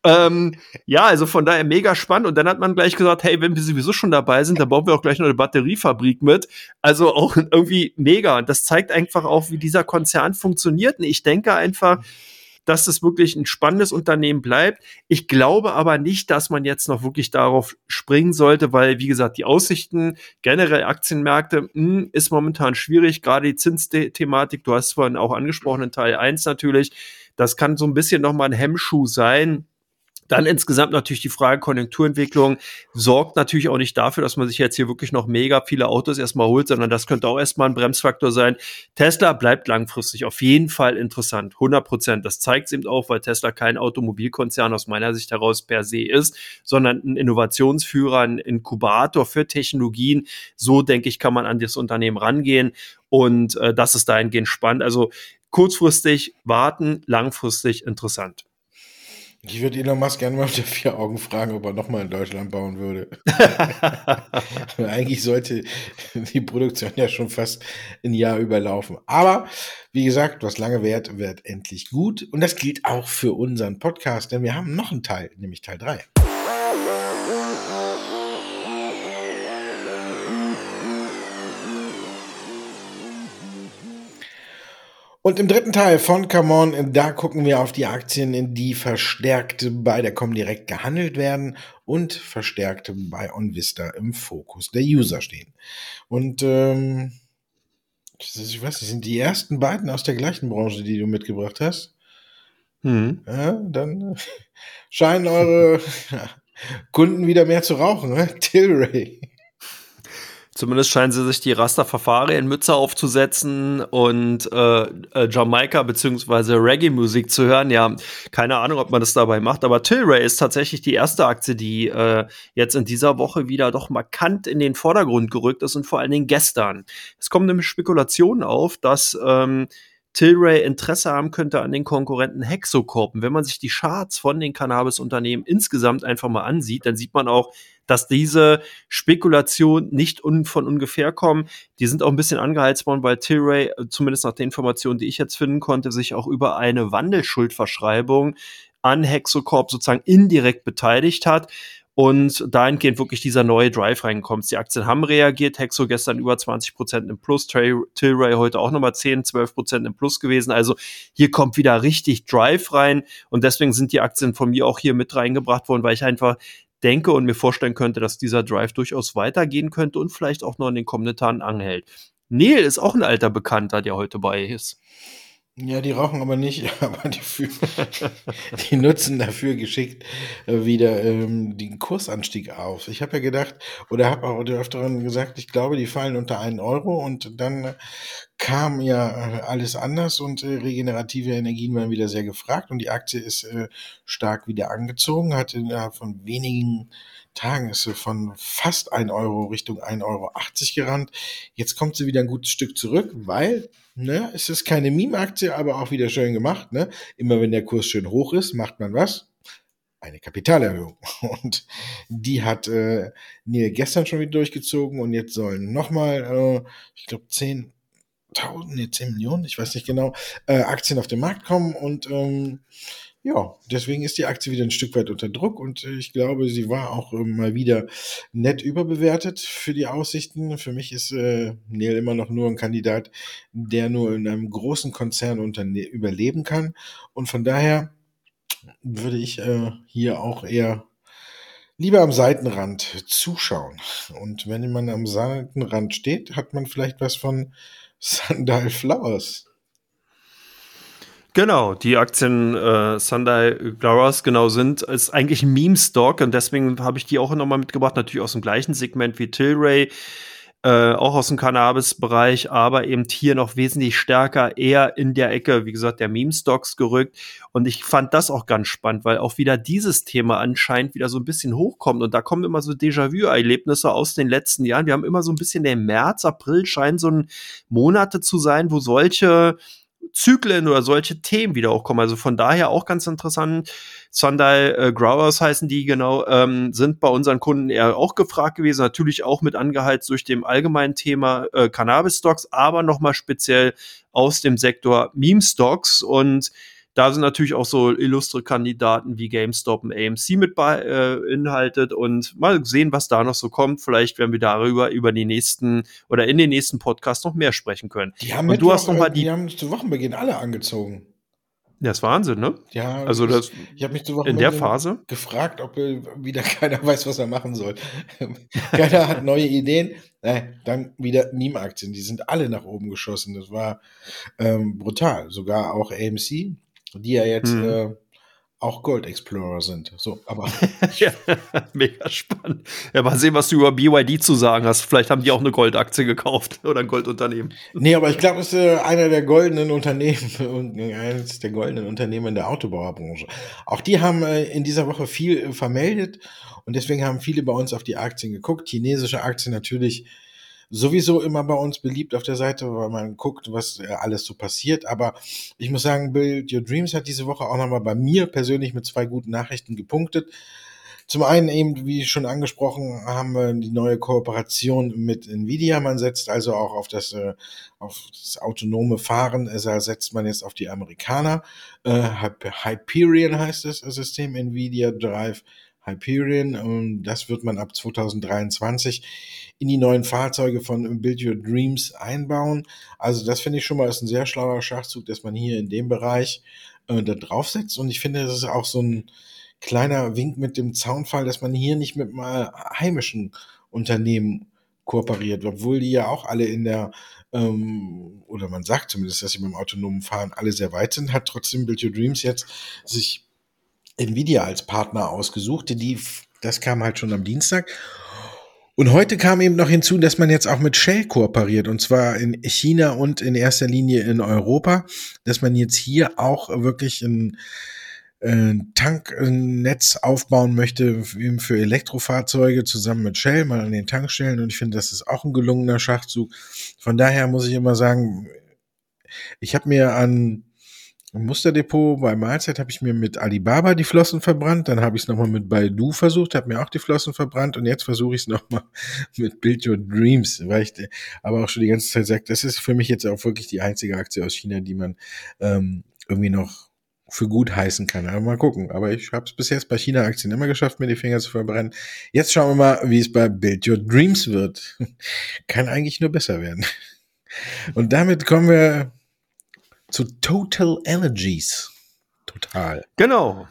Ähm, ja, also von daher mega spannend. Und dann hat man gleich gesagt, hey, wenn wir sowieso schon dabei sind, dann bauen wir auch gleich noch eine Batteriefabrik mit. Also auch <laughs> irgendwie mega. Und das zeigt einfach auch, wie dieser Konzern funktioniert. Und ich denke einfach, dass es wirklich ein spannendes Unternehmen bleibt. Ich glaube aber nicht, dass man jetzt noch wirklich darauf springen sollte, weil, wie gesagt, die Aussichten generell Aktienmärkte mh, hm, ist momentan schwierig, gerade die Zinsthematik, du hast vorhin auch angesprochen in Teil 1 natürlich, das kann so ein bisschen nochmal ein Hemmschuh sein Dann insgesamt natürlich die Frage Konjunkturentwicklung sorgt natürlich auch nicht dafür, dass man sich jetzt hier wirklich noch mega viele Autos erstmal holt, sondern das könnte auch erstmal ein Bremsfaktor sein. Tesla bleibt langfristig auf jeden Fall interessant, 100 Prozent. Das zeigt es eben auch, weil Tesla kein Automobilkonzern aus meiner Sicht heraus per se ist, sondern ein Innovationsführer, ein Inkubator für Technologien. So denke ich, kann man an das Unternehmen rangehen und äh, das ist dahingehend spannend. Also kurzfristig warten, langfristig interessant. Ich würde Elon Musk gerne mal unter vier Augen fragen, ob er nochmal in Deutschland bauen würde. <laughs> Eigentlich sollte die Produktion ja schon fast ein Jahr überlaufen. Aber wie gesagt, was lange währt, wird endlich gut. Und das gilt auch für unseren Podcast, denn wir haben noch einen Teil, nämlich Teil 3. Und im dritten Teil von Come On, da gucken wir auf die Aktien, die verstärkt bei der Comdirect gehandelt werden und verstärkt bei OnVista im Fokus der User stehen. Und ähm, ich weiß nicht, sind die ersten beiden aus der gleichen Branche, die du mitgebracht hast? Hm. Ja, dann <laughs> scheinen eure <laughs> Kunden wieder mehr zu rauchen, ne? Tilray. Zumindest scheinen sie sich die Rastafari-Mütze aufzusetzen und äh, äh, Jamaika bzw. Reggae-Musik zu hören. Ja, keine Ahnung, ob man das dabei macht, aber Tilray ist tatsächlich die erste Aktie, die äh, jetzt in dieser Woche wieder doch markant in den Vordergrund gerückt ist und vor allen Dingen gestern. Es kommen nämlich Spekulationen auf, dass ähm, Tilray Interesse haben könnte an den Konkurrenten Hexocorp. wenn man sich die Charts von den Cannabis-Unternehmen insgesamt einfach mal ansieht, dann sieht man auch, dass diese Spekulation nicht un von ungefähr kommen. Die sind auch ein bisschen angeheizt worden, weil Tilray, äh, zumindest nach den Informationen, die ich jetzt finden konnte, sich auch über eine Wandelschuldverschreibung an Hexocorp sozusagen indirekt beteiligt hat und dahingehend wirklich dieser neue Drive reinkommt. Die Aktien haben reagiert, Hexo gestern über 20 Prozent im Plus, Tilray heute auch nochmal 10, 12 Prozent im Plus gewesen. Also hier kommt wieder richtig Drive rein und deswegen sind die Aktien von mir auch hier mit reingebracht worden, weil ich einfach denke und mir vorstellen könnte, dass dieser Drive durchaus weitergehen könnte und vielleicht auch noch in den kommenden Tagen anhält. Neil ist auch ein alter Bekannter, der heute bei ist. Ja, die rauchen aber nicht, <laughs> aber die, die nutzen dafür geschickt äh, wieder ähm, den Kursanstieg auf. Ich habe ja gedacht, oder habe auch öfteren gesagt, ich glaube, die fallen unter einen Euro und dann äh, kam ja äh, alles anders und äh, regenerative Energien waren wieder sehr gefragt und die Aktie ist äh, stark wieder angezogen, hat innerhalb von wenigen Tagen ist sie von fast ein Euro Richtung 1,80 Euro gerannt. Jetzt kommt sie wieder ein gutes Stück zurück, weil Ne? Es ist keine Meme-Aktie, aber auch wieder schön gemacht. Ne? Immer wenn der Kurs schön hoch ist, macht man was? Eine Kapitalerhöhung. <laughs> Und die hat äh, Neil gestern schon wieder durchgezogen und jetzt sollen nochmal, äh, ich glaube, 10.000, nee, 10 Millionen, ich weiß nicht genau, äh, Aktien auf den Markt kommen und ähm, ja, deswegen ist die Aktie wieder ein Stück weit unter Druck und ich glaube, sie war auch äh, mal wieder nett überbewertet für die Aussichten. Für mich ist äh, Neil immer noch nur ein Kandidat, der nur in einem großen Konzern überleben kann. Und von daher würde ich äh, hier auch eher lieber am Seitenrand zuschauen. Und wenn man am Seitenrand steht, hat man vielleicht was von Sandal Flowers. Genau, die Aktien äh, Sunday Glowers genau sind, ist eigentlich ein Meme-Stock und deswegen habe ich die auch nochmal mitgebracht, natürlich aus dem gleichen Segment wie Tilray, äh, auch aus dem Cannabis-Bereich, aber eben hier noch wesentlich stärker eher in der Ecke, wie gesagt, der Meme-Stocks gerückt. Und ich fand das auch ganz spannend, weil auch wieder dieses Thema anscheinend wieder so ein bisschen hochkommt. Und da kommen immer so Déjà-vu-Erlebnisse aus den letzten Jahren. Wir haben immer so ein bisschen der März, April scheinen so ein Monate zu sein, wo solche Zyklen oder solche Themen wieder auch kommen. Also von daher auch ganz interessant. Sunday äh, Growers heißen die genau, ähm, sind bei unseren Kunden eher auch gefragt gewesen. Natürlich auch mit angeheizt durch dem allgemeinen Thema äh, Cannabis-Stocks, aber nochmal speziell aus dem Sektor Meme-Stocks und da sind natürlich auch so illustre Kandidaten wie GameStop und AMC mit beinhaltet äh, und mal sehen, was da noch so kommt. Vielleicht werden wir darüber über die nächsten oder in den nächsten Podcasts noch mehr sprechen können. Die haben, und du hast noch mal die, die haben zu Wochenbeginn alle angezogen. Ja, ist Wahnsinn, ne? Ja, also das, ich habe mich zu in der Phase gefragt, ob wieder <laughs> keiner weiß, was er machen soll. <laughs> keiner hat neue Ideen. Äh, dann wieder Meme-Aktien, die sind alle nach oben geschossen. Das war ähm, brutal. Sogar auch AMC die ja jetzt mhm. äh, auch Gold Explorer sind. So, aber. <laughs> ja, <laughs> mega spannend. Ja, mal sehen, was du über BYD zu sagen hast. Vielleicht haben die auch eine Goldaktie gekauft <laughs> oder ein Goldunternehmen. Nee, aber ich glaube, es ist äh, einer der goldenen Unternehmen und eines der goldenen Unternehmen in der Autobauerbranche. Auch die haben äh, in dieser Woche viel äh, vermeldet und deswegen haben viele bei uns auf die Aktien geguckt. Chinesische Aktien natürlich sowieso immer bei uns beliebt auf der Seite, weil man guckt, was äh, alles so passiert. Aber ich muss sagen, Build Your Dreams hat diese Woche auch nochmal bei mir persönlich mit zwei guten Nachrichten gepunktet. Zum einen eben, wie schon angesprochen, haben wir die neue Kooperation mit Nvidia. Man setzt also auch auf das, äh, auf das autonome Fahren, da setzt man jetzt auf die Amerikaner. Hyperion heißt das System, Nvidia Drive Hyperion. Und das wird man ab 2023 in die neuen Fahrzeuge von Build Your Dreams einbauen. Also das finde ich schon mal ist ein sehr schlauer Schachzug, dass man hier in dem Bereich äh, da draufsetzt. Und ich finde, das ist auch so ein kleiner Wink mit dem Zaunfall, dass man hier nicht mit mal heimischen Unternehmen kooperiert, obwohl die ja auch alle in der ähm, oder man sagt zumindest, dass sie beim autonomen Fahren alle sehr weit sind, hat trotzdem Build Your Dreams jetzt sich Nvidia als Partner ausgesucht. Die, das kam halt schon am Dienstag. Und heute kam eben noch hinzu, dass man jetzt auch mit Shell kooperiert, und zwar in China und in erster Linie in Europa, dass man jetzt hier auch wirklich ein, ein Tanknetz aufbauen möchte für Elektrofahrzeuge zusammen mit Shell, mal an den Tankstellen. Und ich finde, das ist auch ein gelungener Schachzug. Von daher muss ich immer sagen, ich habe mir an im Musterdepot bei Mahlzeit habe ich mir mit Alibaba die Flossen verbrannt, dann habe ich es nochmal mit Baidu versucht, habe mir auch die Flossen verbrannt und jetzt versuche ich es <laughs> nochmal mit Build Your Dreams, weil ich aber auch schon die ganze Zeit sage, das ist für mich jetzt auch wirklich die einzige Aktie aus China, die man ähm, irgendwie noch für gut heißen kann. Aber mal gucken. Aber ich habe es bis jetzt bei China-Aktien immer geschafft, mir die Finger zu verbrennen. Jetzt schauen wir mal, wie es bei Build Your Dreams wird. <laughs> kann eigentlich nur besser werden. Und damit kommen wir zu Total Energies. Total. Genau.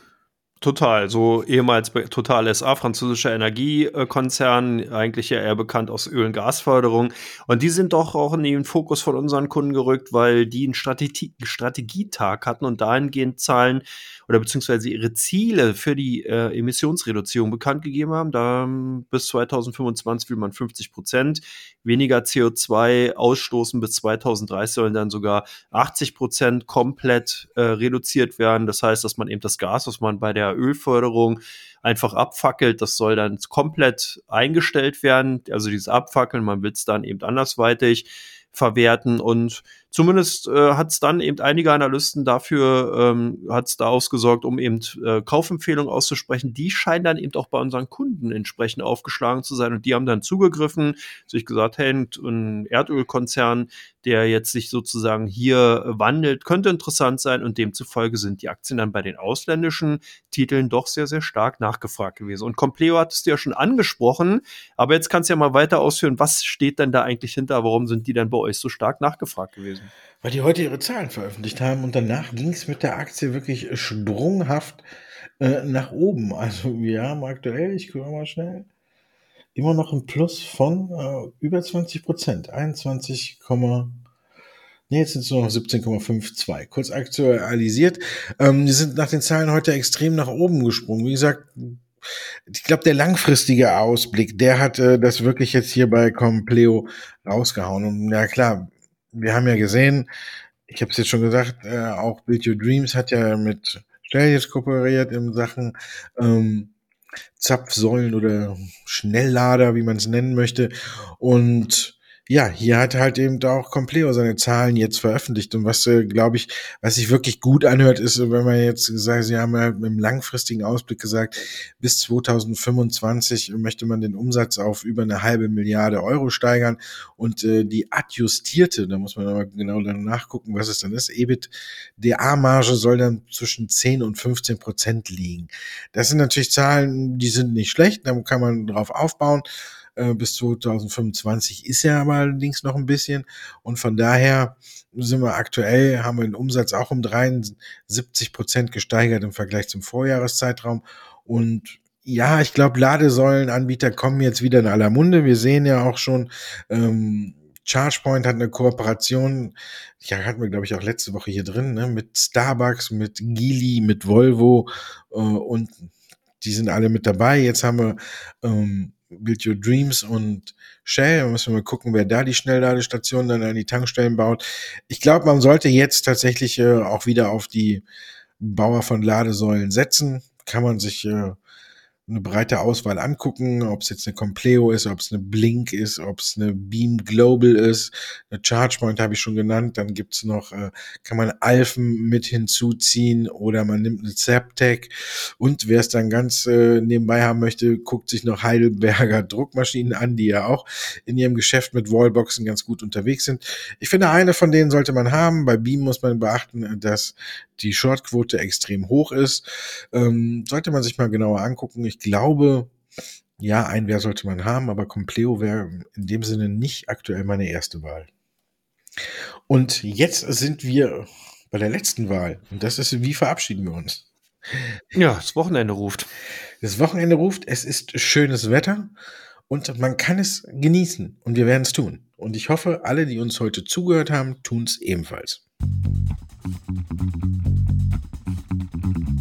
Total, so ehemals Total SA, französischer Energiekonzern, eigentlich ja eher bekannt aus Öl- und Gasförderung. Und die sind doch auch in den Fokus von unseren Kunden gerückt, weil die einen Strategie Strategietag hatten und dahingehend Zahlen oder beziehungsweise ihre Ziele für die äh, Emissionsreduzierung bekannt gegeben haben. Da ähm, bis 2025 will man 50 Prozent weniger CO2 ausstoßen. Bis 2030 sollen dann sogar 80 Prozent komplett äh, reduziert werden. Das heißt, dass man eben das Gas, was man bei der Ölförderung einfach abfackelt, das soll dann komplett eingestellt werden. Also dieses Abfackeln, man will es dann eben andersweitig verwerten und zumindest äh, hat es dann eben einige Analysten dafür, ähm, hat es da ausgesorgt, um eben äh, Kaufempfehlungen auszusprechen. Die scheinen dann eben auch bei unseren Kunden entsprechend aufgeschlagen zu sein und die haben dann zugegriffen, sich gesagt, hey, ein Erdölkonzern, der jetzt sich sozusagen hier wandelt, könnte interessant sein und demzufolge sind die Aktien dann bei den ausländischen Titeln doch sehr, sehr stark nachgefragt gewesen. Und Compleo hattest du ja schon angesprochen, aber jetzt kannst du ja mal weiter ausführen, was steht denn da eigentlich hinter, warum sind die dann bei euch so stark nachgefragt gewesen? Weil die heute ihre Zahlen veröffentlicht haben und danach ging es mit der Aktie wirklich sprunghaft äh, nach oben. Also wir haben aktuell, ich gucke mal schnell, immer noch ein Plus von äh, über 20 Prozent. 21, Nee, jetzt sind es nur noch 17,52. Kurz aktualisiert. Ähm, die sind nach den Zahlen heute extrem nach oben gesprungen. Wie gesagt, ich glaube, der langfristige Ausblick, der hat äh, das wirklich jetzt hier bei Compleo rausgehauen. Und ja klar, wir haben ja gesehen, ich habe es jetzt schon gesagt, äh, auch Build Your Dreams hat ja mit Stell kooperiert in Sachen ähm, Zapfsäulen oder Schnelllader, wie man es nennen möchte. Und ja, hier hat halt eben auch Compleo seine Zahlen jetzt veröffentlicht. Und was, äh, glaube ich, was sich wirklich gut anhört, ist, wenn man jetzt sagt, Sie haben ja im langfristigen Ausblick gesagt, bis 2025 möchte man den Umsatz auf über eine halbe Milliarde Euro steigern. Und äh, die adjustierte, da muss man aber genau dann nachgucken, was es dann ist, EBITDA-Marge soll dann zwischen 10 und 15 Prozent liegen. Das sind natürlich Zahlen, die sind nicht schlecht, da kann man drauf aufbauen. Äh, bis 2025 ist ja aber allerdings noch ein bisschen. Und von daher sind wir aktuell, haben wir den Umsatz auch um 73 Prozent gesteigert im Vergleich zum Vorjahreszeitraum. Und ja, ich glaube, Ladesäulenanbieter kommen jetzt wieder in aller Munde. Wir sehen ja auch schon, ähm, ChargePoint hat eine Kooperation, ja, hatten wir, glaube ich, auch letzte Woche hier drin, ne, mit Starbucks, mit Geely, mit Volvo äh, und die sind alle mit dabei. Jetzt haben wir ähm, Build Your Dreams und Shell. Da müssen wir mal gucken, wer da die Schnellladestationen dann an die Tankstellen baut. Ich glaube, man sollte jetzt tatsächlich äh, auch wieder auf die Bauer von Ladesäulen setzen. Kann man sich äh, eine breite Auswahl angucken, ob es jetzt eine Compleo ist, ob es eine Blink ist, ob es eine Beam Global ist, eine ChargePoint habe ich schon genannt, dann gibt's noch, äh, kann man Alphen mit hinzuziehen oder man nimmt eine Zaptec und wer es dann ganz äh, nebenbei haben möchte, guckt sich noch Heidelberger <laughs> Druckmaschinen an, die ja auch in ihrem Geschäft mit Wallboxen ganz gut unterwegs sind. Ich finde, eine von denen sollte man haben. Bei Beam muss man beachten, dass die Shortquote extrem hoch ist. Ähm, sollte man sich mal genauer angucken. Ich glaube, ja, ein Wer sollte man haben, aber Compleo wäre in dem Sinne nicht aktuell meine erste Wahl. Und jetzt sind wir bei der letzten Wahl. Und das ist, wie verabschieden wir uns? Ja, das Wochenende ruft. Das Wochenende ruft, es ist schönes Wetter und man kann es genießen und wir werden es tun. Und ich hoffe, alle, die uns heute zugehört haben, tun es ebenfalls. Thank you.